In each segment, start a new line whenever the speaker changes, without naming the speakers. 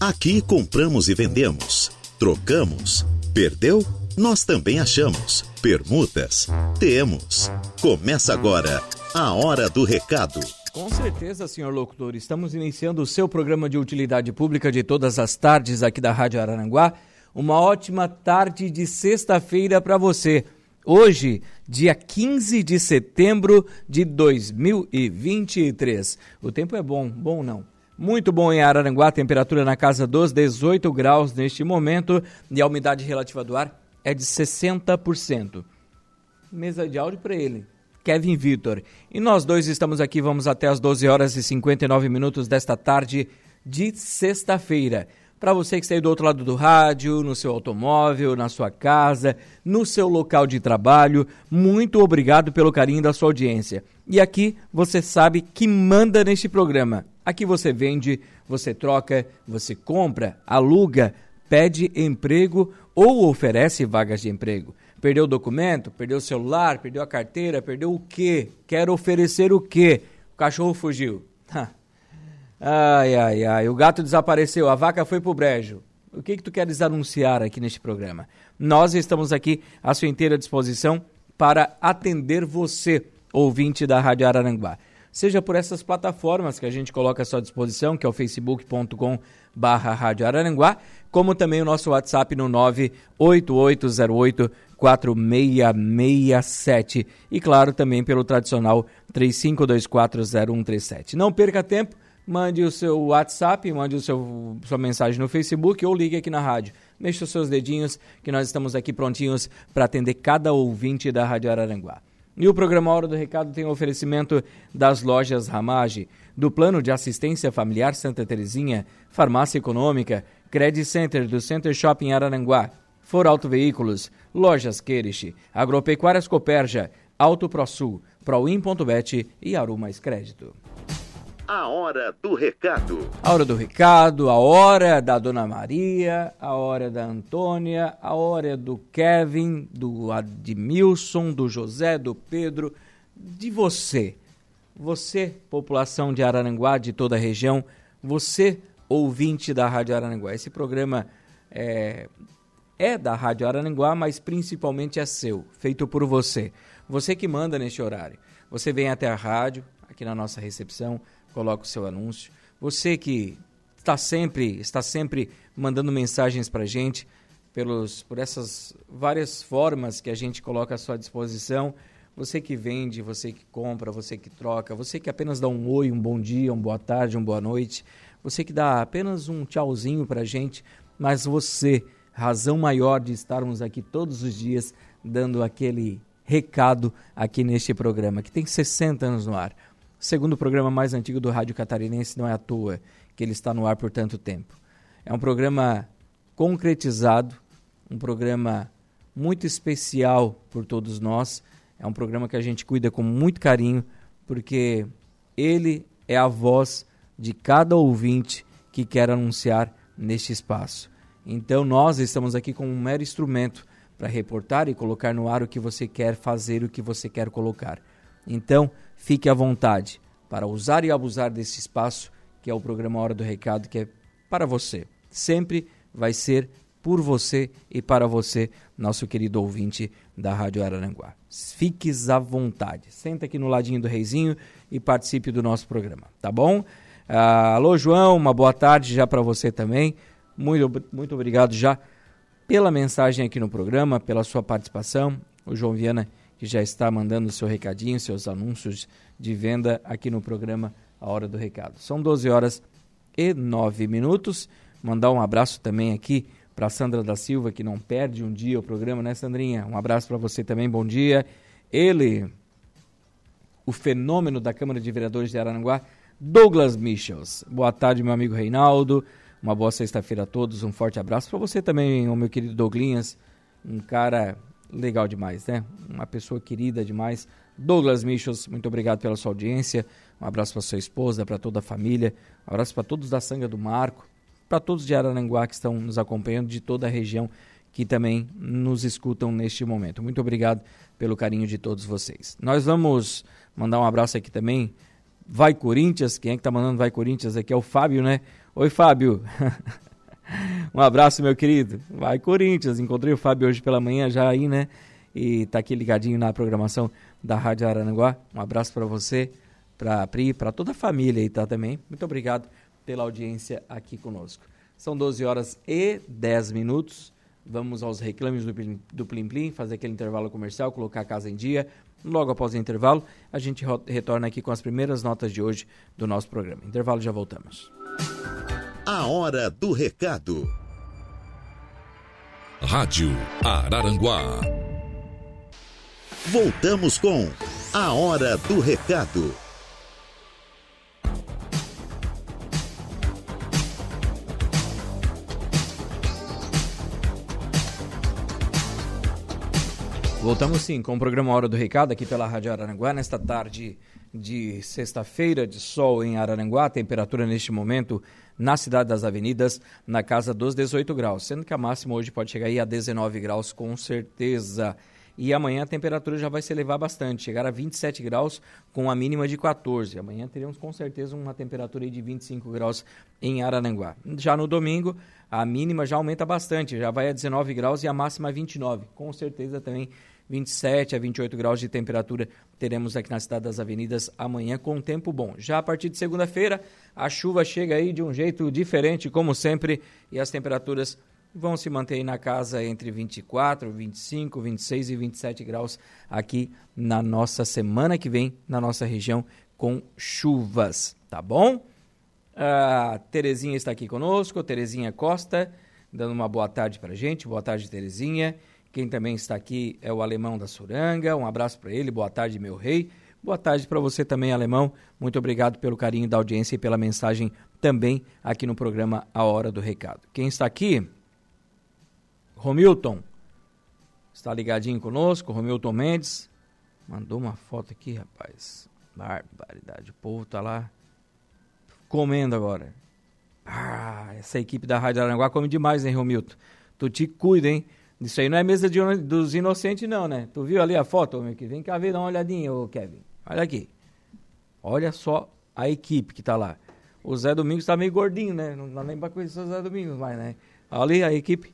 Aqui compramos e vendemos, trocamos, perdeu? Nós também achamos. Permutas? Temos. Começa agora a Hora do Recado.
Com certeza, senhor locutor. Estamos iniciando o seu programa de utilidade pública de todas as tardes aqui da Rádio Araranguá. Uma ótima tarde de sexta-feira para você. Hoje, dia 15 de setembro de 2023. O tempo é bom, bom não? Muito bom em Araranguá, temperatura na casa dos 18 graus neste momento e a umidade relativa do ar é de 60%. Mesa de áudio para ele, Kevin Vitor. E nós dois estamos aqui, vamos até as 12 horas e 59 minutos desta tarde de sexta-feira. Para você que está aí do outro lado do rádio, no seu automóvel, na sua casa, no seu local de trabalho, muito obrigado pelo carinho da sua audiência. E aqui você sabe que manda neste programa. Aqui você vende, você troca, você compra, aluga, pede emprego ou oferece vagas de emprego. Perdeu o documento, perdeu o celular, perdeu a carteira, perdeu o quê? Quer oferecer o quê? O cachorro fugiu. ai, ai, ai. O gato desapareceu, a vaca foi pro brejo. O que, que tu queres anunciar aqui neste programa? Nós estamos aqui à sua inteira disposição para atender você, ouvinte da Rádio Araranguá seja por essas plataformas que a gente coloca à sua disposição, que é o facebook.com barra Rádio Araranguá, como também o nosso WhatsApp no 98808 4667 e claro também pelo tradicional 35240137. Não perca tempo, mande o seu WhatsApp, mande o seu sua mensagem no Facebook ou ligue aqui na rádio. Mexa os seus dedinhos que nós estamos aqui prontinhos para atender cada ouvinte da Rádio Araranguá. E o programa Hora do Recado tem oferecimento das lojas Ramage, do Plano de Assistência Familiar Santa Terezinha, Farmácia Econômica, Credit Center do Center Shopping Araranguá, For Auto Veículos, Lojas Querish, Agropecuárias Coperja, Auto ProSul, Proin.bet e Arumais Crédito.
A hora do recado.
A hora do recado, a hora da Dona Maria, a hora da Antônia, a hora do Kevin, do Admilson, do José, do Pedro, de você. Você, população de Araranguá, de toda a região, você, ouvinte da Rádio Araranguá. Esse programa é, é da Rádio Araranguá, mas principalmente é seu, feito por você. Você que manda neste horário. Você vem até a rádio, aqui na nossa recepção, coloca o seu anúncio. Você que está sempre, está sempre mandando mensagens para a gente pelos, por essas várias formas que a gente coloca à sua disposição. Você que vende, você que compra, você que troca, você que apenas dá um oi, um bom dia, uma boa tarde, uma boa noite, você que dá apenas um tchauzinho para a gente, mas você, razão maior de estarmos aqui todos os dias dando aquele recado aqui neste programa, que tem 60 anos no ar segundo programa mais antigo do Rádio Catarinense, não é à toa que ele está no ar por tanto tempo. É um programa concretizado, um programa muito especial por todos nós. É um programa que a gente cuida com muito carinho, porque ele é a voz de cada ouvinte que quer anunciar neste espaço. Então nós estamos aqui como um mero instrumento para reportar e colocar no ar o que você quer fazer, o que você quer colocar. Então, fique à vontade para usar e abusar desse espaço que é o programa Hora do Recado, que é para você. Sempre vai ser por você e para você, nosso querido ouvinte da Rádio Araranguá. Fiques à vontade. Senta aqui no ladinho do Reizinho e participe do nosso programa, tá bom? Ah, alô, João, uma boa tarde já para você também. Muito, muito obrigado já pela mensagem aqui no programa, pela sua participação. O João Viana que já está mandando seu recadinho, seus anúncios de venda aqui no programa A Hora do Recado. São 12 horas e 9 minutos. Mandar um abraço também aqui para Sandra da Silva, que não perde um dia o programa, né, Sandrinha? Um abraço para você também, bom dia. Ele, o fenômeno da Câmara de Vereadores de Araranguá, Douglas Michels. Boa tarde, meu amigo Reinaldo. Uma boa sexta-feira a todos. Um forte abraço para você também, o meu querido Douglinhas. Um cara legal demais, né? Uma pessoa querida demais. Douglas Michels, muito obrigado pela sua audiência. Um abraço para sua esposa, para toda a família. Um abraço para todos da Sanga do Marco, para todos de Araranguá que estão nos acompanhando, de toda a região que também nos escutam neste momento. Muito obrigado pelo carinho de todos vocês. Nós vamos mandar um abraço aqui também. Vai Corinthians, quem é que tá mandando Vai Corinthians aqui é o Fábio, né? Oi, Fábio. um abraço, meu querido. Vai, Corinthians. Encontrei o Fábio hoje pela manhã já aí, né? E tá aqui ligadinho na programação da Rádio Araranguá. Um abraço para você, para Pri, para toda a família aí, tá também. Muito obrigado pela audiência aqui conosco. São 12 horas e 10 minutos. Vamos aos reclames do, do Plim Plim, fazer aquele intervalo comercial, colocar a casa em dia. Logo após o intervalo, a gente retorna aqui com as primeiras notas de hoje do nosso programa. Intervalo, já voltamos.
A hora do recado.
Rádio Araranguá.
Voltamos com A Hora do Recado.
Voltamos sim com o programa Hora do Recado aqui pela Rádio Araranguá nesta tarde de sexta-feira de sol em Araranguá, temperatura neste momento na cidade das avenidas na casa dos 18 graus, sendo que a máxima hoje pode chegar aí a 19 graus com certeza. E amanhã a temperatura já vai se elevar bastante, chegar a 27 graus com a mínima de 14. Amanhã teremos com certeza uma temperatura de 25 graus em Araranguá. Já no domingo, a mínima já aumenta bastante, já vai a 19 graus e a máxima a 29. Com certeza também 27 a 28 graus de temperatura teremos aqui na cidade das avenidas amanhã com tempo bom. Já a partir de segunda-feira, a chuva chega aí de um jeito diferente, como sempre, e as temperaturas vão se manter na casa entre 24, 25, 26 e 27 graus aqui na nossa semana que vem, na nossa região, com chuvas, tá bom? A Terezinha está aqui conosco, Terezinha Costa, dando uma boa tarde para gente. Boa tarde, Terezinha. Quem também está aqui é o Alemão da Suranga. Um abraço para ele. Boa tarde, meu rei. Boa tarde para você também, Alemão. Muito obrigado pelo carinho da audiência e pela mensagem também aqui no programa A Hora do Recado. Quem está aqui? Romilton. Está ligadinho conosco, Romilton Mendes. Mandou uma foto aqui, rapaz. Barbaridade. O povo está lá comendo agora. Ah, essa equipe da Rádio Aranguá come demais, hein, Romilton? Tu te cuida, hein? Isso aí não é mesa de, dos inocentes, não, né? Tu viu ali a foto, meu que Vem cá ver, dá uma olhadinha, ô Kevin. Olha aqui. Olha só a equipe que tá lá. O Zé Domingos tá meio gordinho, né? Não dá nem pra conhecer o Zé Domingos mais, né? Ali a equipe.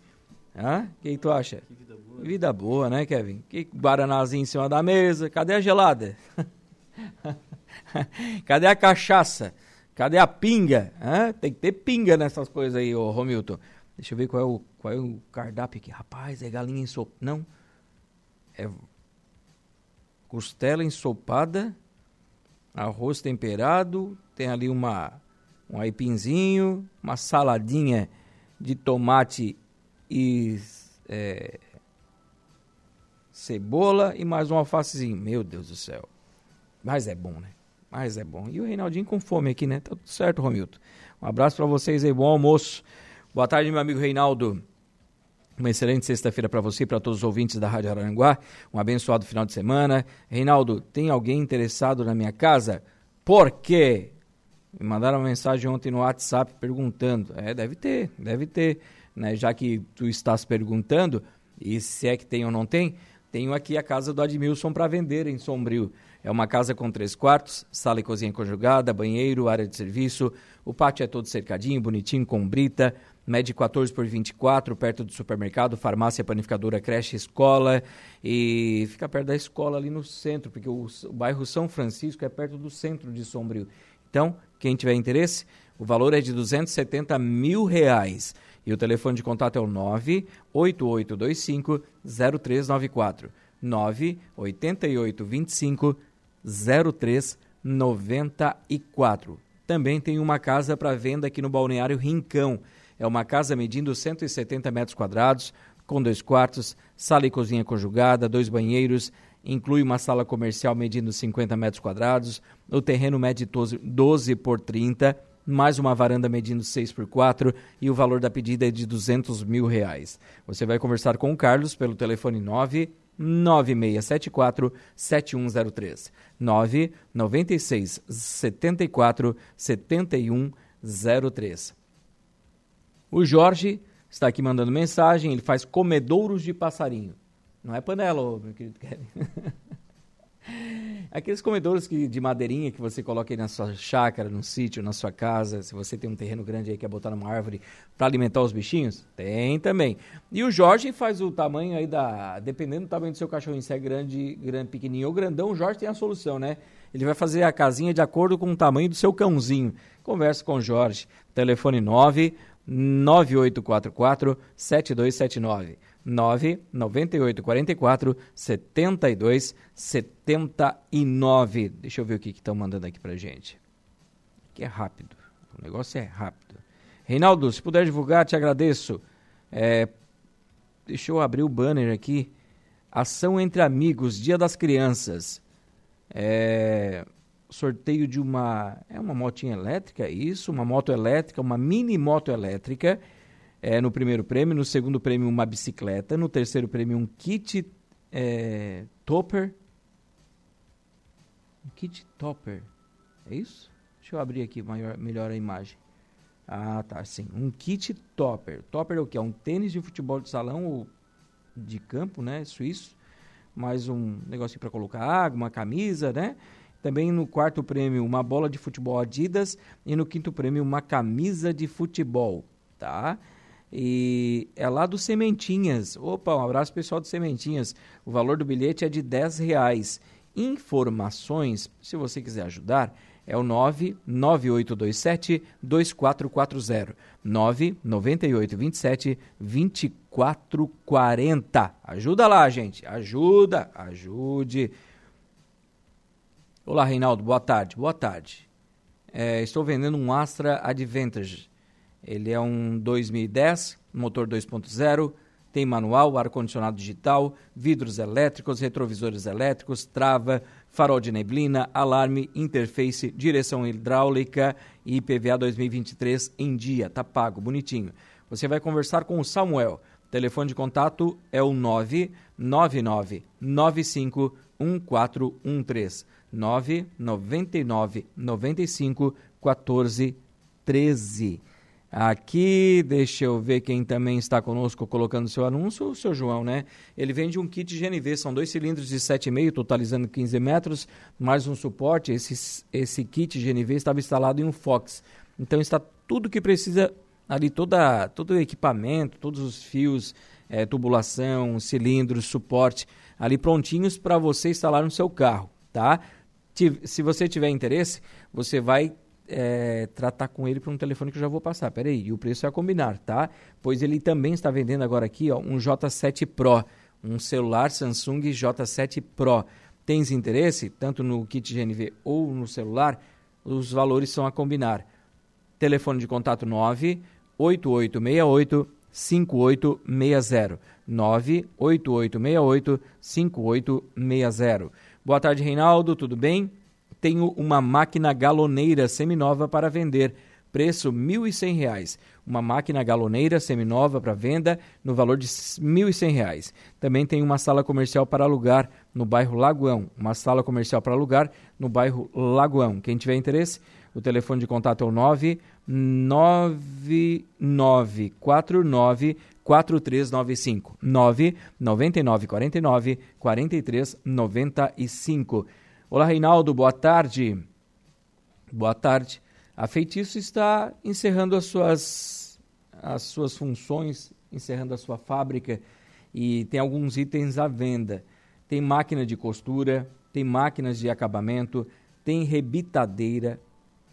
Hã? O que tu acha? Que vida boa. Que vida boa, né, Kevin? Que guaranazinho em cima da mesa. Cadê a gelada? Cadê a cachaça? Cadê a pinga? Hã? Tem que ter pinga nessas coisas aí, ô Romilton. Deixa eu ver qual é o, qual é o cardápio aqui. Rapaz, é galinha ensopada. Não. É costela ensopada, arroz temperado, tem ali uma um aipinzinho, uma saladinha de tomate e é, cebola e mais um alfacezinho. Meu Deus do céu. Mas é bom, né? Mas é bom. E o Reinaldinho com fome aqui, né? Tá tudo certo, Romilton. Um abraço para vocês aí, bom almoço. Boa tarde, meu amigo Reinaldo. Uma excelente sexta-feira para você e para todos os ouvintes da Rádio Aranguá. Um abençoado final de semana. Reinaldo, tem alguém interessado na minha casa? Por quê? Me mandaram uma mensagem ontem no WhatsApp perguntando. É, deve ter, deve ter. Né? Já que tu estás perguntando, e se é que tem ou não tem, tenho aqui a casa do Admilson para vender em Sombrio. É uma casa com três quartos, sala e cozinha conjugada, banheiro, área de serviço. O pátio é todo cercadinho, bonitinho, com brita mede 14 por 24, perto do supermercado, farmácia, panificadora, creche, escola. E fica perto da escola ali no centro, porque o, o bairro São Francisco é perto do centro de Sombrio. Então, quem tiver interesse, o valor é de 270 mil reais. E o telefone de contato é o 98825 0394. 98825 0394. Também tem uma casa para venda aqui no Balneário Rincão. É uma casa medindo 170 metros quadrados, com dois quartos, sala e cozinha conjugada, dois banheiros, inclui uma sala comercial medindo 50 metros quadrados, o terreno mede 12, 12 por 30, mais uma varanda medindo 6 por 4 e o valor da pedida é de 200 mil reais. Você vai conversar com o Carlos pelo telefone 9 9674 7103 996 74 7103 o Jorge está aqui mandando mensagem, ele faz comedouros de passarinho. Não é panela, meu querido Kevin. Aqueles comedouros que, de madeirinha que você coloca aí na sua chácara, no sítio, na sua casa, se você tem um terreno grande aí que quer botar numa árvore para alimentar os bichinhos, tem também. E o Jorge faz o tamanho aí da. Dependendo do tamanho do seu cachorrinho, se é grande, grande, pequenininho ou grandão, o Jorge tem a solução, né? Ele vai fazer a casinha de acordo com o tamanho do seu cãozinho. Converse com o Jorge. Telefone 9 9844 7279. 99844 7279. Deixa eu ver o que estão mandando aqui pra gente. Que é rápido. O negócio é rápido. Reinaldo, se puder divulgar, te agradeço. É, deixa eu abrir o banner aqui. Ação entre amigos, Dia das Crianças. É, sorteio de uma. É uma motinha elétrica, é isso? Uma moto elétrica, uma mini moto elétrica é, no primeiro prêmio, no segundo prêmio uma bicicleta, no terceiro prêmio um kit é, topper. Um kit topper, é isso? Deixa eu abrir aqui maior, melhor a imagem. Ah, tá, sim. Um kit topper. Topper é o que? É um tênis de futebol de salão ou de campo, né? Suíço. Mais um negocinho para colocar água, uma camisa, né? Também no quarto prêmio, uma bola de futebol Adidas. E no quinto prêmio, uma camisa de futebol, tá? E é lá do Sementinhas. Opa, um abraço pessoal do Sementinhas. O valor do bilhete é de 10 reais. Informações, se você quiser ajudar, é o 99827 2440. 99827 2440. Ajuda lá, gente. Ajuda, ajude. Olá, Reinaldo. Boa tarde. Boa tarde. É, estou vendendo um Astra Advantage ele é um 2010, motor 2.0, tem manual, ar-condicionado digital, vidros elétricos, retrovisores elétricos, trava, farol de neblina, alarme, interface, direção hidráulica e IPVA 2023 em dia. Tá pago, bonitinho. Você vai conversar com o Samuel. O telefone de contato é o 999 95 1413. 999 95 1413. Aqui, deixa eu ver quem também está conosco colocando seu anúncio, o seu João, né? Ele vende um kit GNV, são dois cilindros de 7,5, totalizando 15 metros, mais um suporte. Esse, esse kit GNV estava instalado em um Fox. Então está tudo que precisa ali, toda, todo o equipamento, todos os fios, é, tubulação, cilindros, suporte, ali prontinhos para você instalar no seu carro, tá? Se você tiver interesse, você vai é, tratar com ele por um telefone que eu já vou passar. Peraí, e o preço é a combinar, tá? Pois ele também está vendendo agora aqui ó, um J7 Pro, um celular Samsung J7 Pro. Tens interesse, tanto no kit GNV ou no celular? Os valores são a combinar. Telefone de contato 98868 5860. 98868 5860. Boa tarde, Reinaldo, tudo bem? tenho uma máquina galoneira seminova para vender. Preço R$ 1.100. Uma máquina galoneira seminova para venda no valor de R$ 1.100. Também tem uma sala comercial para alugar no bairro Lagoão. Uma sala comercial para alugar no bairro Lagoão. Quem tiver interesse, o telefone de contato é o 99949 4395 99949 4395 Olá, Reinaldo, boa tarde. Boa tarde. A Feitiço está encerrando as suas, as suas funções, encerrando a sua fábrica e tem alguns itens à venda. Tem máquina de costura, tem máquinas de acabamento, tem rebitadeira,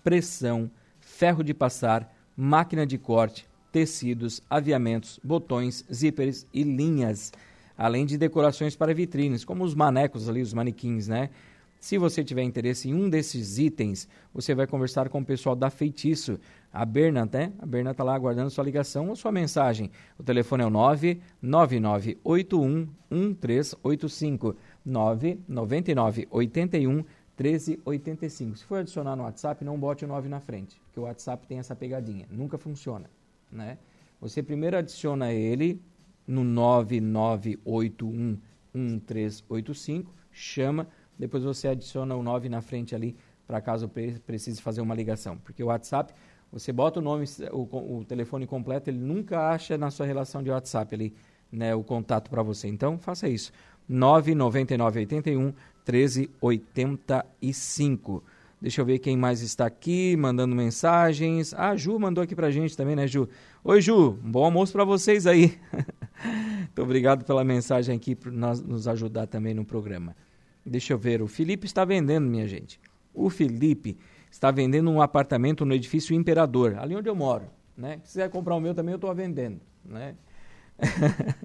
pressão, ferro de passar, máquina de corte, tecidos, aviamentos, botões, zíperes e linhas, além de decorações para vitrines, como os manecos ali, os manequins, né? Se você tiver interesse em um desses itens, você vai conversar com o pessoal da Feitiço. A Berna, né? A Berna está lá aguardando sua ligação ou sua mensagem. O telefone é o 99981 1385. 99981 1385. Se for adicionar no WhatsApp, não bote o 9 na frente, porque o WhatsApp tem essa pegadinha, nunca funciona, né? Você primeiro adiciona ele no 9981 1385, chama depois você adiciona o 9 na frente ali, para caso precise fazer uma ligação. Porque o WhatsApp, você bota o nome, o, o telefone completo, ele nunca acha na sua relação de WhatsApp ali, né, o contato para você. Então, faça isso. 99981 1385. Deixa eu ver quem mais está aqui mandando mensagens. Ah, Ju mandou aqui pra gente também, né, Ju? Oi, Ju, bom almoço para vocês aí. Muito obrigado pela mensagem aqui por nos ajudar também no programa. Deixa eu ver, o Felipe está vendendo, minha gente. O Felipe está vendendo um apartamento no edifício Imperador, ali onde eu moro. Né? Se quiser comprar o meu também, eu estou vendendo. Né?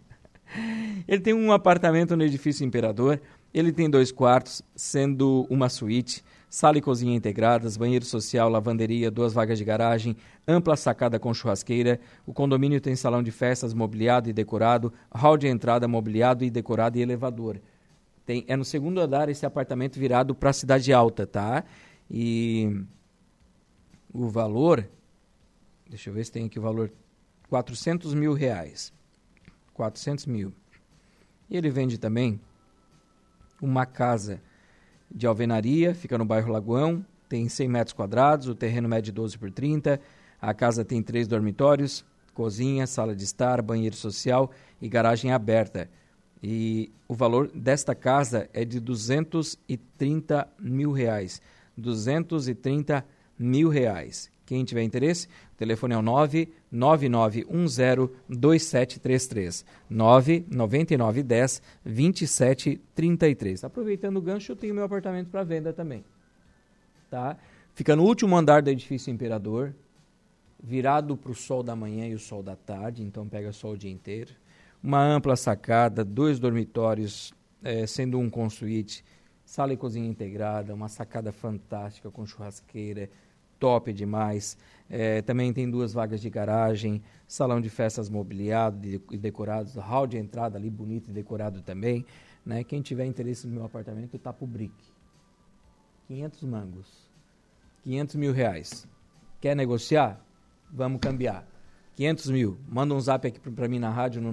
ele tem um apartamento no edifício Imperador. Ele tem dois quartos, sendo uma suíte, sala e cozinha integradas, banheiro social, lavanderia, duas vagas de garagem, ampla sacada com churrasqueira. O condomínio tem salão de festas mobiliado e decorado, hall de entrada mobiliado e decorado e elevador. Tem, é no segundo andar esse apartamento virado para a cidade alta, tá? E o valor, deixa eu ver se tem aqui o valor, 400 mil reais. 400 mil. E ele vende também uma casa de alvenaria, fica no bairro Lagoão, tem 100 metros quadrados, o terreno mede 12 por 30, a casa tem três dormitórios, cozinha, sala de estar, banheiro social e garagem aberta. E o valor desta casa é de 230 mil reais. 230 mil reais. Quem tiver interesse, o telefone é o 999102733. 99910 2733. Aproveitando o gancho, eu tenho meu apartamento para venda também. Tá? Fica no último andar do edifício Imperador, virado para o sol da manhã e o sol da tarde, então pega sol o dia inteiro. Uma ampla sacada, dois dormitórios, é, sendo um com suíte sala e cozinha integrada, uma sacada fantástica com churrasqueira, top demais. É, também tem duas vagas de garagem, salão de festas mobiliado e decorado, hall de entrada ali bonito e decorado também. Né? Quem tiver interesse no meu apartamento, tá pro brick. 500 mangos. 500 mil reais. Quer negociar? Vamos cambiar. 500 mil. Manda um zap aqui para mim na rádio no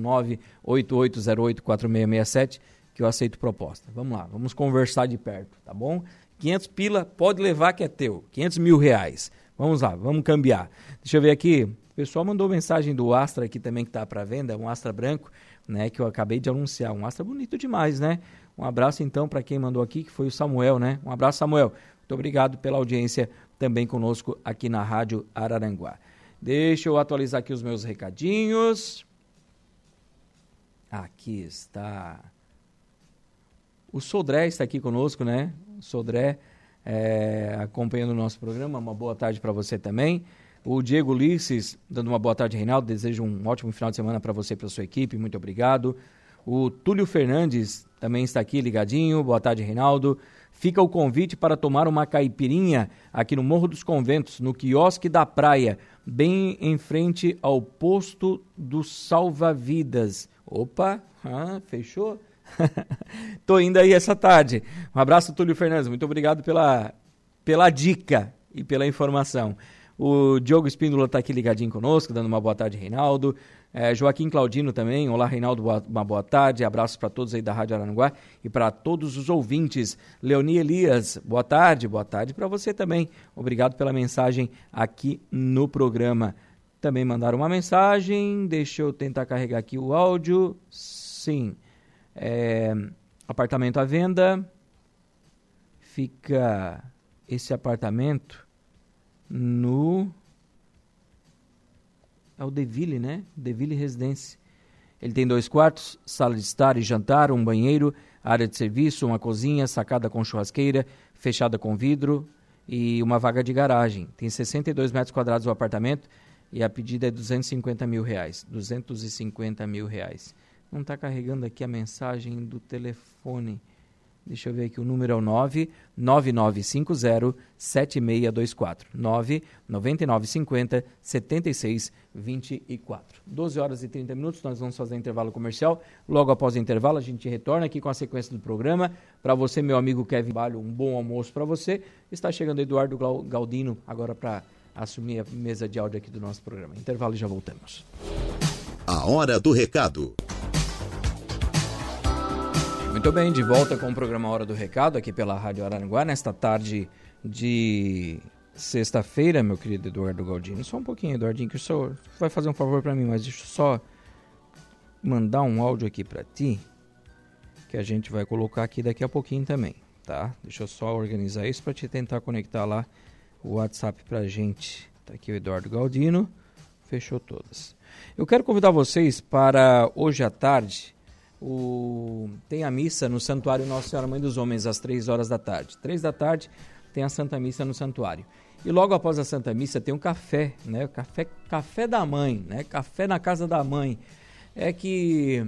988084667 que eu aceito proposta. Vamos lá, vamos conversar de perto, tá bom? 500 pila, pode levar que é teu. 500 mil reais. Vamos lá, vamos cambiar. Deixa eu ver aqui. O pessoal mandou mensagem do Astra aqui também que está para venda, um Astra branco, né, que eu acabei de anunciar. Um Astra bonito demais, né? Um abraço então para quem mandou aqui, que foi o Samuel, né? Um abraço, Samuel. Muito obrigado pela audiência também conosco aqui na Rádio Araranguá. Deixa eu atualizar aqui os meus recadinhos. Aqui está. O Sodré está aqui conosco, né? Sodré é, acompanhando o nosso programa. Uma boa tarde para você também. O Diego Ulisses, dando uma boa tarde, Reinaldo. Desejo um ótimo final de semana para você e para sua equipe. Muito obrigado. O Túlio Fernandes também está aqui ligadinho. Boa tarde, Reinaldo. Fica o convite para tomar uma caipirinha aqui no Morro dos Conventos, no quiosque da praia, bem em frente ao posto do Salva-Vidas. Opa, ah, fechou? Tô indo aí essa tarde. Um abraço, Túlio Fernandes. Muito obrigado pela, pela dica e pela informação. O Diogo Espíndola está aqui ligadinho conosco, dando uma boa tarde, Reinaldo. É, Joaquim Claudino também. Olá, Reinaldo, boa, uma boa tarde. Abraços para todos aí da Rádio Aranguá e para todos os ouvintes. Leoni Elias, boa tarde, boa tarde para você também. Obrigado pela mensagem aqui no programa. Também mandaram uma mensagem, deixa eu tentar carregar aqui o áudio. Sim. É, apartamento à venda. Fica esse apartamento no. É o Deville, né? Deville Residência. Ele tem dois quartos, sala de estar e jantar, um banheiro, área de serviço, uma cozinha, sacada com churrasqueira, fechada com vidro e uma vaga de garagem. Tem 62 metros quadrados o apartamento e a pedida é 250 mil reais. 250 mil reais. Não está carregando aqui a mensagem do telefone. Deixa eu ver aqui, o número é o 99950-7624. 99950-7624. 12 horas e 30 minutos, nós vamos fazer intervalo comercial. Logo após o intervalo, a gente retorna aqui com a sequência do programa. Para você, meu amigo Kevin Balho, um bom almoço para você. Está chegando Eduardo Galdino agora para assumir a mesa de áudio aqui do nosso programa. Intervalo e já voltamos.
A hora do recado.
Muito bem, de volta com o programa Hora do Recado aqui pela Rádio Araranguá, nesta tarde de sexta-feira, meu querido Eduardo Galdino. Só um pouquinho, Eduardinho, que o senhor vai fazer um favor para mim, mas deixa eu só mandar um áudio aqui para ti, que a gente vai colocar aqui daqui a pouquinho também, tá? Deixa eu só organizar isso para te tentar conectar lá o WhatsApp pra gente. Tá aqui o Eduardo Galdino. Fechou todas. Eu quero convidar vocês para hoje à tarde. O... Tem a missa no Santuário Nossa Senhora Mãe dos Homens às três horas da tarde. Três da tarde tem a Santa Missa no Santuário. E logo após a Santa Missa tem um café, né? Café, café da mãe, né? Café na casa da mãe. É que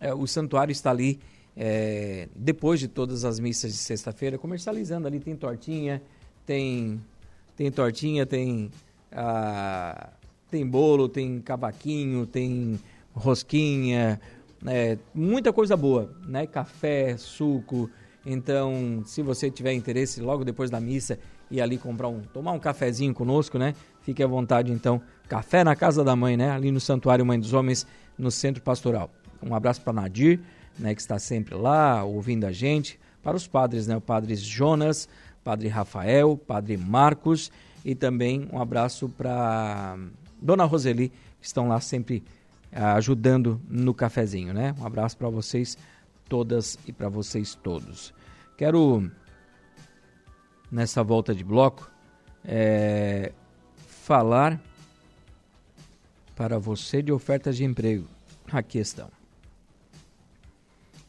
é, o santuário está ali é, depois de todas as missas de sexta-feira, comercializando ali, tem tortinha, tem, tem tortinha, tem, ah, tem bolo, tem cavaquinho, tem rosquinha, é, muita coisa boa, né? Café, suco. Então, se você tiver interesse, logo depois da missa, ir ali comprar um, tomar um cafezinho conosco, né? Fique à vontade, então. Café na casa da mãe, né? Ali no Santuário Mãe dos Homens, no Centro Pastoral. Um abraço para Nadir, né, que está sempre lá ouvindo a gente, para os padres, né, o padre Jonas, padre Rafael, padre Marcos e também um abraço para Dona Roseli, que estão lá sempre ajudando no cafezinho, né? Um abraço para vocês todas e para vocês todos. Quero nessa volta de bloco é, falar para você de ofertas de emprego. Aqui estão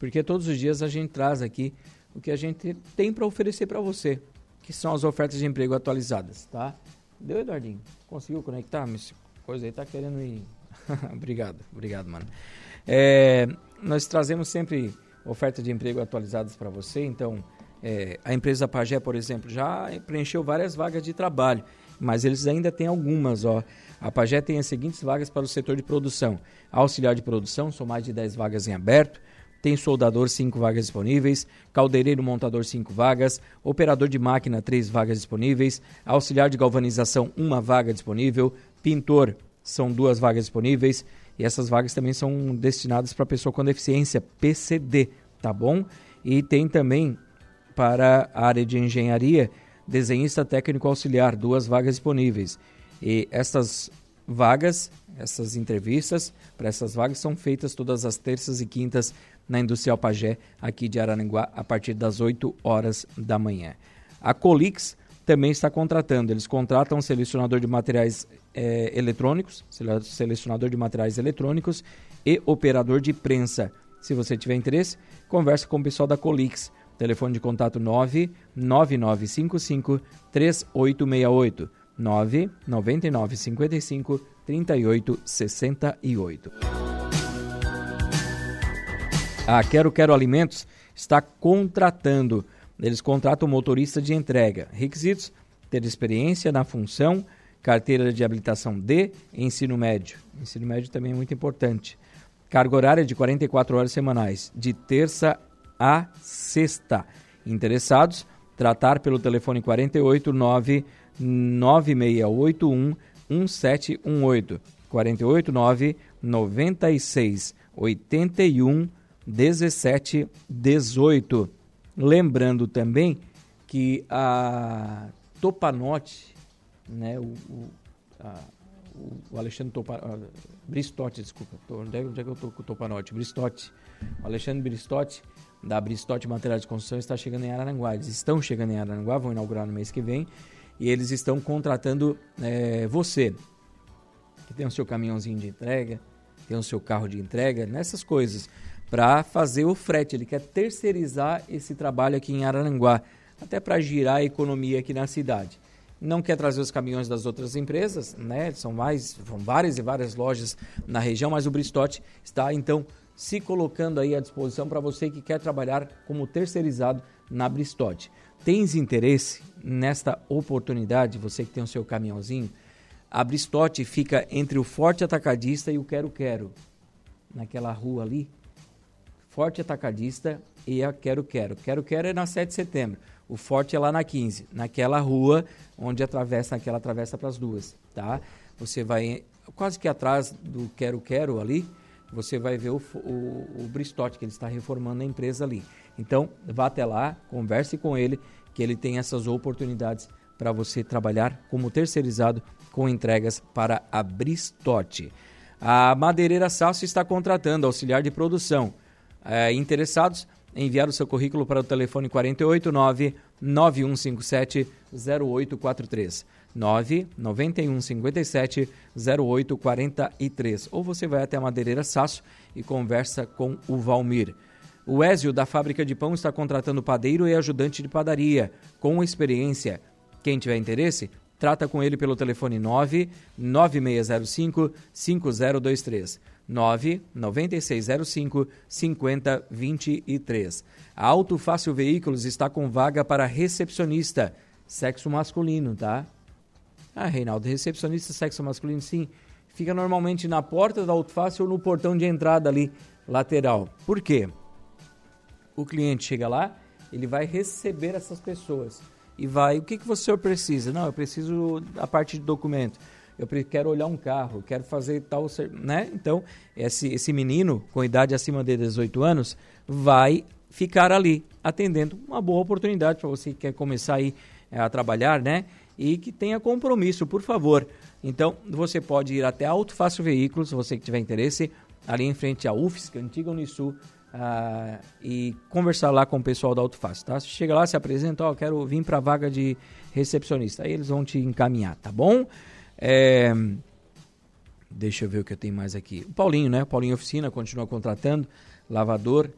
porque todos os dias a gente traz aqui o que a gente tem para oferecer para você, que são as ofertas de emprego atualizadas, tá? Deu, Eduardinho? Conseguiu conectar? Essa coisa aí tá querendo ir. obrigado, obrigado, mano. É, nós trazemos sempre ofertas de emprego atualizadas para você, então é, a empresa Pagé, por exemplo, já preencheu várias vagas de trabalho, mas eles ainda têm algumas, ó. A Pagé tem as seguintes vagas para o setor de produção: auxiliar de produção, são mais de 10 vagas em aberto, tem soldador, 5 vagas disponíveis, caldeireiro montador, 5 vagas, operador de máquina, 3 vagas disponíveis, auxiliar de galvanização, 1 vaga disponível, pintor, são duas vagas disponíveis, e essas vagas também são destinadas para pessoa com deficiência, PCD, tá bom? E tem também para a área de engenharia, desenhista técnico auxiliar, duas vagas disponíveis. E essas vagas, essas entrevistas para essas vagas são feitas todas as terças e quintas na Industrial Pagé, aqui de Araranguá, a partir das 8 horas da manhã. A Colix também está contratando. Eles contratam selecionador de materiais é, eletrônicos, selecionador de materiais eletrônicos e operador de prensa. Se você tiver interesse, converse com o pessoal da Colix. Telefone de contato 99955 3868 99955 3868. A Quero Quero Alimentos está contratando. Eles contratam motorista de entrega. Requisitos: ter experiência na função, carteira de habilitação D, ensino médio. Ensino médio também é muito importante. Carga horária de 44 horas semanais, de terça a sexta. Interessados? Tratar pelo telefone 489 9681 1718. 489 96 81 17, 18. Lembrando também que a Topanote, né, o, o, a, o Alexandre Topanote, desculpa, tô, onde, é, onde é que eu estou com o Topanote? Bristotti. O Alexandre Bristotti, da Bristotti Materiais de Construção, está chegando em Araranguá. Eles estão chegando em Araranguá, vão inaugurar no mês que vem, e eles estão contratando é, você, que tem o seu caminhãozinho de entrega, tem o seu carro de entrega, nessas coisas para fazer o frete. Ele quer terceirizar esse trabalho aqui em Araranguá, até para girar a economia aqui na cidade. Não quer trazer os caminhões das outras empresas, né? São mais, são várias e várias lojas na região, mas o Bristote está então se colocando aí à disposição para você que quer trabalhar como terceirizado na Bristote. Tens interesse nesta oportunidade, você que tem o seu caminhãozinho? A Bristote fica entre o Forte Atacadista e o Quero Quero, naquela rua ali, Forte Atacadista e a Quero Quero. Quero Quero é na 7 de setembro. O Forte é lá na 15, naquela rua onde atravessa, naquela atravessa para as duas, tá? Você vai quase que atrás do Quero Quero ali, você vai ver o, o, o que ele está reformando a empresa ali. Então, vá até lá, converse com ele, que ele tem essas oportunidades para você trabalhar como terceirizado com entregas para a Bristote. A Madeireira Salso está contratando auxiliar de produção é, interessados, enviar o seu currículo para o telefone 489 9157 0843. 99157 0843. Ou você vai até a Madeireira Sasso e conversa com o Valmir. O Ézio, da fábrica de pão, está contratando padeiro e ajudante de padaria, com experiência. Quem tiver interesse, trata com ele pelo telefone 9 9605 5023. 9 9605 5023. A Auto Fácil Veículos está com vaga para recepcionista, sexo masculino, tá? Ah, Reinaldo, recepcionista sexo masculino, sim. Fica normalmente na porta da Auto Fácil ou no portão de entrada ali, lateral. Por quê? O cliente chega lá, ele vai receber essas pessoas e vai, o que, que você precisa? Não, eu preciso a parte de documento. Eu quero olhar um carro, quero fazer tal, né? Então, esse, esse menino com idade acima de 18 anos vai ficar ali atendendo uma boa oportunidade para você que quer começar aí eh, a trabalhar, né? E que tenha compromisso, por favor. Então, você pode ir até Auto Fácil Veículos, você que tiver interesse, ali em frente à UFSC, antiga Unisul, uh, e conversar lá com o pessoal da Autofácil, tá? Você chega lá, se apresenta, ó, quero vir para a vaga de recepcionista. Aí eles vão te encaminhar, tá bom? É... Deixa eu ver o que eu tenho mais aqui. O Paulinho, né? Paulinho Oficina continua contratando lavador,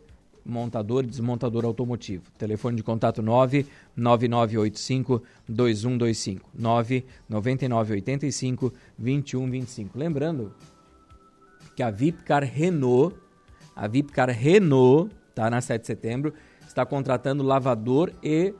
montador e desmontador automotivo. Telefone de contato 99985 2125 99985 2125. Lembrando que a Vipcar Renault a Vipcar Renault, tá na 7 de setembro, está contratando lavador e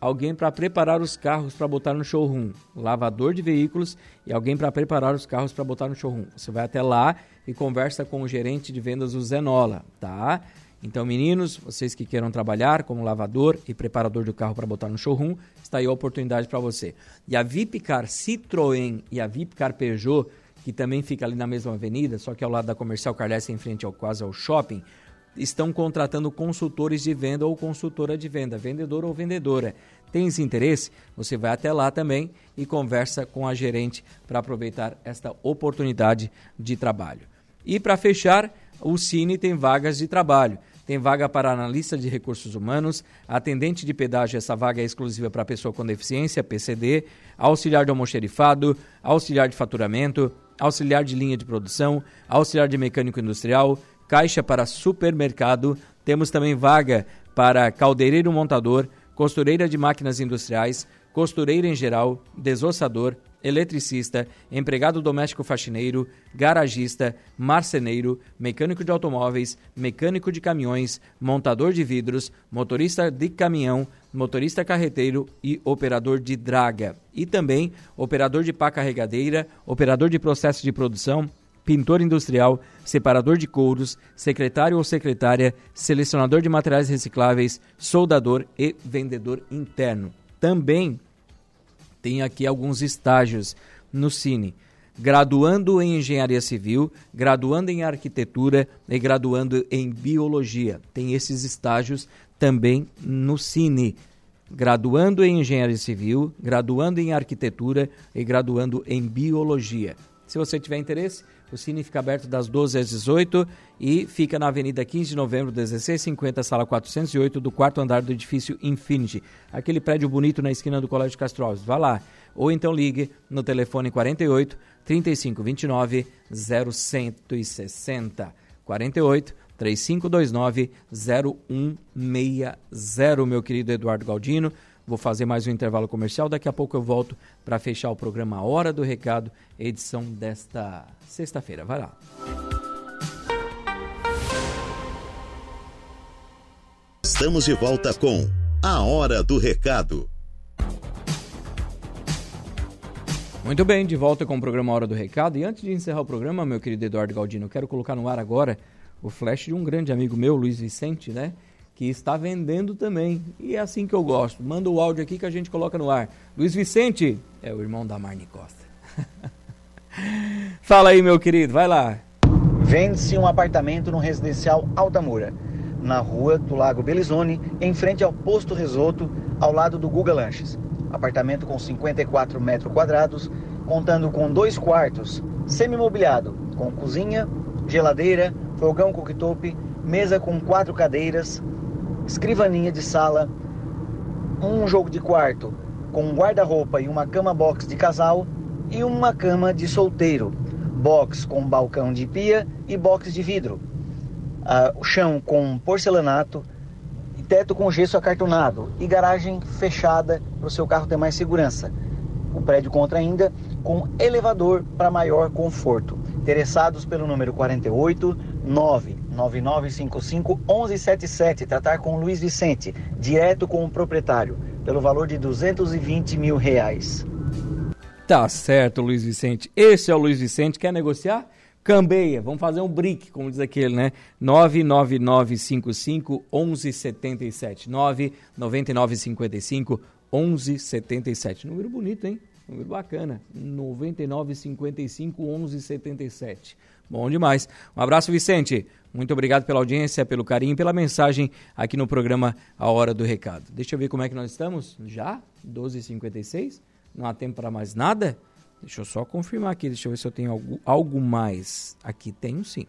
alguém para preparar os carros para botar no showroom. Lavador de veículos e alguém para preparar os carros para botar no showroom. Você vai até lá e conversa com o gerente de vendas, o Zenola, tá? Então, meninos, vocês que queiram trabalhar como lavador e preparador do carro para botar no showroom, está aí a oportunidade para você. E a Vipcar Citroën e a Vipcar Peugeot que também fica ali na mesma avenida, só que ao lado da Comercial Carles, em frente ao quase ao shopping, estão contratando consultores de venda ou consultora de venda, vendedor ou vendedora. Tens interesse? Você vai até lá também e conversa com a gerente para aproveitar esta oportunidade de trabalho. E para fechar, o Cine tem vagas de trabalho. Tem vaga para analista de recursos humanos, atendente de pedágio, essa vaga é exclusiva para pessoa com deficiência, PCD, auxiliar de almoxerifado, auxiliar de faturamento, auxiliar de linha de produção, auxiliar de mecânico industrial, caixa para supermercado. Temos também vaga para caldeireiro montador, costureira de máquinas industriais, costureira em geral, desossador, eletricista, empregado doméstico faxineiro, garagista, marceneiro, mecânico de automóveis, mecânico de caminhões, montador de vidros, motorista de caminhão, motorista carreteiro e operador de draga. E também operador de pá carregadeira, operador de processo de produção, pintor industrial, separador de couros, secretário ou secretária, selecionador de materiais recicláveis, soldador e vendedor interno. Também tem aqui alguns estágios no Cine. Graduando em Engenharia Civil, graduando em Arquitetura e graduando em Biologia. Tem esses estágios também no Cine. Graduando em Engenharia Civil, graduando em Arquitetura e graduando em Biologia. Se você tiver interesse, o Cine fica aberto das 12 às 18 e fica na Avenida 15 de Novembro, 1650, sala 408, do quarto andar do edifício Infinity. Aquele prédio bonito na esquina do Colégio Castro Alves. Vá lá. Ou então ligue no telefone 48 3529 0160. 48 3529 0160, meu querido Eduardo Galdino. Vou fazer mais um intervalo comercial. Daqui a pouco eu volto para fechar o programa Hora do Recado, edição desta sexta-feira. Vai lá.
Estamos de volta com A Hora do Recado.
Muito bem, de volta com o programa Hora do Recado. E antes de encerrar o programa, meu querido Eduardo Galdino, eu quero colocar no ar agora o flash de um grande amigo meu, Luiz Vicente, né? Que está vendendo também. E é assim que eu gosto. Manda o áudio aqui que a gente coloca no ar. Luiz Vicente é o irmão da Marne Costa. Fala aí, meu querido, vai lá.
Vende-se um apartamento no residencial Altamura, na rua do Lago Belizone, em frente ao posto Risoto, ao lado do Guga Lanches. Apartamento com 54 metros quadrados, contando com dois quartos, semi-mobiliado, com cozinha, geladeira, fogão cooktop, mesa com quatro cadeiras, escrivaninha de sala, um jogo de quarto com guarda-roupa e uma cama box de casal e uma cama de solteiro, box com balcão de pia e box de vidro, uh, o chão com porcelanato, teto com gesso acartonado e garagem fechada para o seu carro ter mais segurança. O prédio conta ainda com elevador para maior conforto. Interessados pelo número 48 99955 1177, tratar com Luiz Vicente, direto com o proprietário, pelo valor de 220 mil reais.
Tá certo, Luiz Vicente. Esse é o Luiz Vicente. Quer negociar? Cambeia, vamos fazer um brick, como diz aquele, né? 99955 1177. 99955 1177. Número bonito, hein? Número bacana. 9955 1177. Bom demais. Um abraço, Vicente. Muito obrigado pela audiência, pelo carinho, pela mensagem aqui no programa A Hora do Recado. Deixa eu ver como é que nós estamos. Já? 12h56? Não há tempo para mais nada? Deixa eu só confirmar aqui, deixa eu ver se eu tenho algo, algo mais. Aqui tenho sim.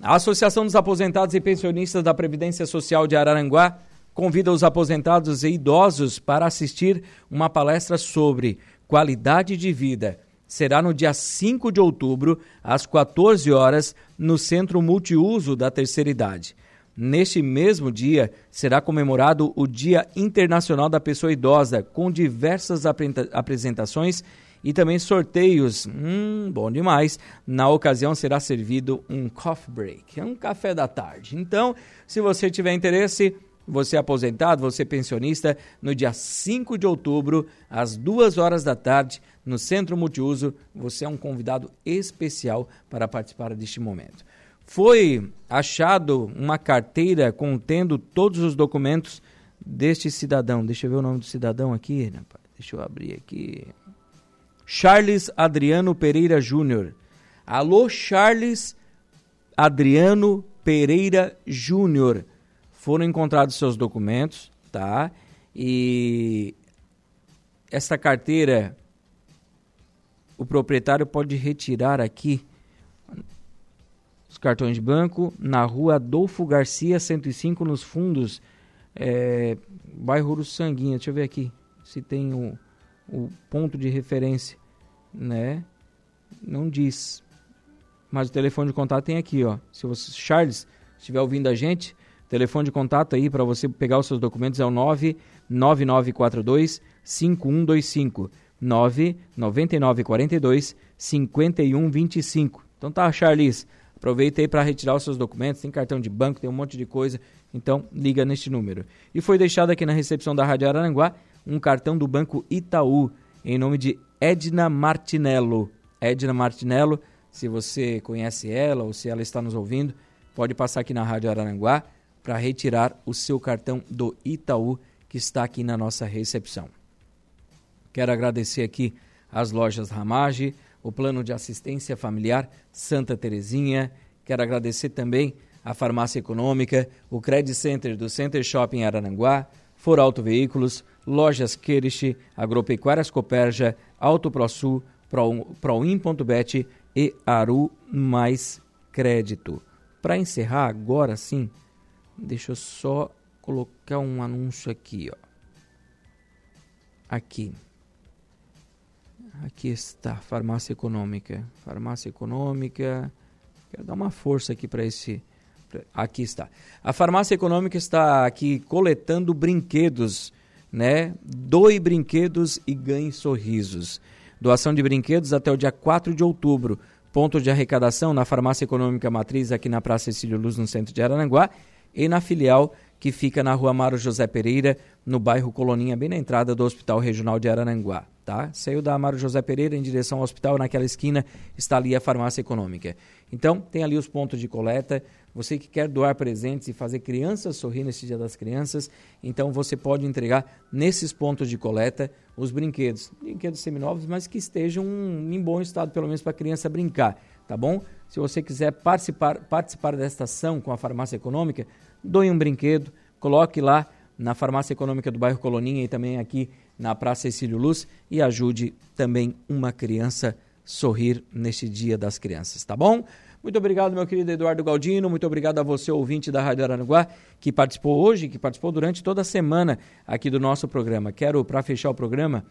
A Associação dos Aposentados e Pensionistas da Previdência Social de Araranguá convida os aposentados e idosos para assistir uma palestra sobre qualidade de vida. Será no dia 5 de outubro, às 14 horas, no Centro Multiuso da Terceira Idade. Neste mesmo dia, será comemorado o Dia Internacional da Pessoa Idosa, com diversas apresentações e também sorteios. Hum, bom demais. Na ocasião será servido um coffee break, é um café da tarde. Então, se você tiver interesse, você é aposentado, você é pensionista, no dia 5 de outubro, às 2 horas da tarde, no Centro Multiuso, você é um convidado especial para participar deste momento. Foi achado uma carteira contendo todos os documentos deste cidadão. Deixa eu ver o nome do cidadão aqui, rapaz. Deixa eu abrir aqui. Charles Adriano Pereira Júnior. Alô, Charles Adriano Pereira Júnior. Foram encontrados seus documentos, tá? E esta carteira o proprietário pode retirar aqui cartões de banco na rua Adolfo Garcia 105 nos fundos é, bairro Sanguinha. Deixa eu ver aqui se tem o o ponto de referência, né? Não diz. Mas o telefone de contato tem aqui, ó. Se você, Charles, estiver ouvindo a gente, telefone de contato aí para você pegar os seus documentos é o 99942 5125 99942 5125. Então tá, Charles, aproveita aí para retirar os seus documentos, tem cartão de banco, tem um monte de coisa, então liga neste número. E foi deixado aqui na recepção da Rádio Araranguá um cartão do Banco Itaú, em nome de Edna Martinello. Edna Martinello, se você conhece ela ou se ela está nos ouvindo, pode passar aqui na Rádio Araranguá para retirar o seu cartão do Itaú que está aqui na nossa recepção. Quero agradecer aqui as lojas Ramage, o Plano de Assistência Familiar Santa Terezinha. Quero agradecer também a Farmácia Econômica, o Credit Center do Center Shopping Araranguá, For Auto Veículos, Lojas Querish, Agropecuárias Coperja, Auto ProSul, Proin.bet e Aru Mais Crédito. Para encerrar agora sim, deixa eu só colocar um anúncio aqui, ó. Aqui. Aqui está, farmácia econômica. Farmácia econômica. Quero dar uma força aqui para esse Aqui está. A farmácia econômica está aqui coletando brinquedos, né? Doe brinquedos e ganhe sorrisos. Doação de brinquedos até o dia 4 de outubro. Ponto de arrecadação na farmácia econômica matriz aqui na Praça Cecílio Luz, no centro de Arananguá, e na filial que fica na rua Mário José Pereira, no bairro Coloninha, bem na entrada do Hospital Regional de Arananguá. Tá? Saiu da Amaro José Pereira em direção ao hospital, naquela esquina está ali a farmácia econômica. Então, tem ali os pontos de coleta. Você que quer doar presentes e fazer crianças sorrir nesse Dia das Crianças, então você pode entregar nesses pontos de coleta os brinquedos. Brinquedos seminovos, mas que estejam em bom estado, pelo menos para a criança brincar, tá bom? Se você quiser participar, participar desta ação com a farmácia econômica, doe um brinquedo, coloque lá na farmácia econômica do bairro Coloninha e também aqui na Praça Cecílio Luz e ajude também uma criança sorrir neste Dia das Crianças, tá bom? Muito obrigado, meu querido Eduardo Galdino. Muito obrigado a você, ouvinte da Rádio Araranguá, que participou hoje, que participou durante toda a semana aqui do nosso programa. Quero, para fechar o programa,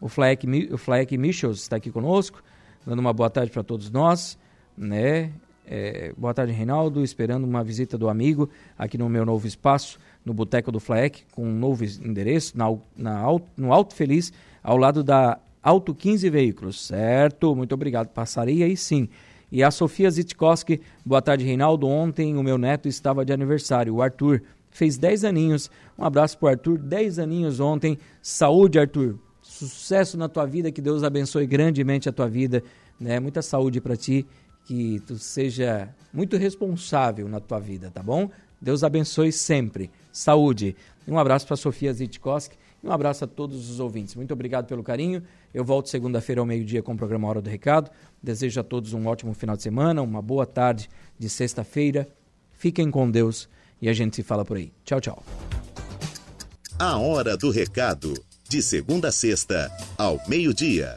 o Flaek, o Flaek Michels está aqui conosco, dando uma boa tarde para todos nós. Né? É, boa tarde, Reinaldo. Esperando uma visita do amigo aqui no meu novo espaço, no Boteco do Flaek, com um novo endereço, na, na, no Alto Feliz, ao lado da Auto 15 Veículos. Certo? Muito obrigado. Passarei aí sim. E a Sofia Zitkowski, boa tarde, Reinaldo. Ontem o meu neto estava de aniversário, o Arthur. Fez 10 aninhos. Um abraço pro Arthur, 10 aninhos ontem. Saúde, Arthur. Sucesso na tua vida, que Deus abençoe grandemente a tua vida. Né? Muita saúde para ti, que tu seja muito responsável na tua vida, tá bom? Deus abençoe sempre. Saúde. Um abraço para Sofia Zitkowski e um abraço a todos os ouvintes. Muito obrigado pelo carinho. Eu volto segunda-feira ao meio-dia com o programa Hora do Recado. Desejo a todos um ótimo final de semana, uma boa tarde de sexta-feira. Fiquem com Deus e a gente se fala por aí. Tchau, tchau.
A Hora do Recado, de segunda a sexta, ao meio-dia.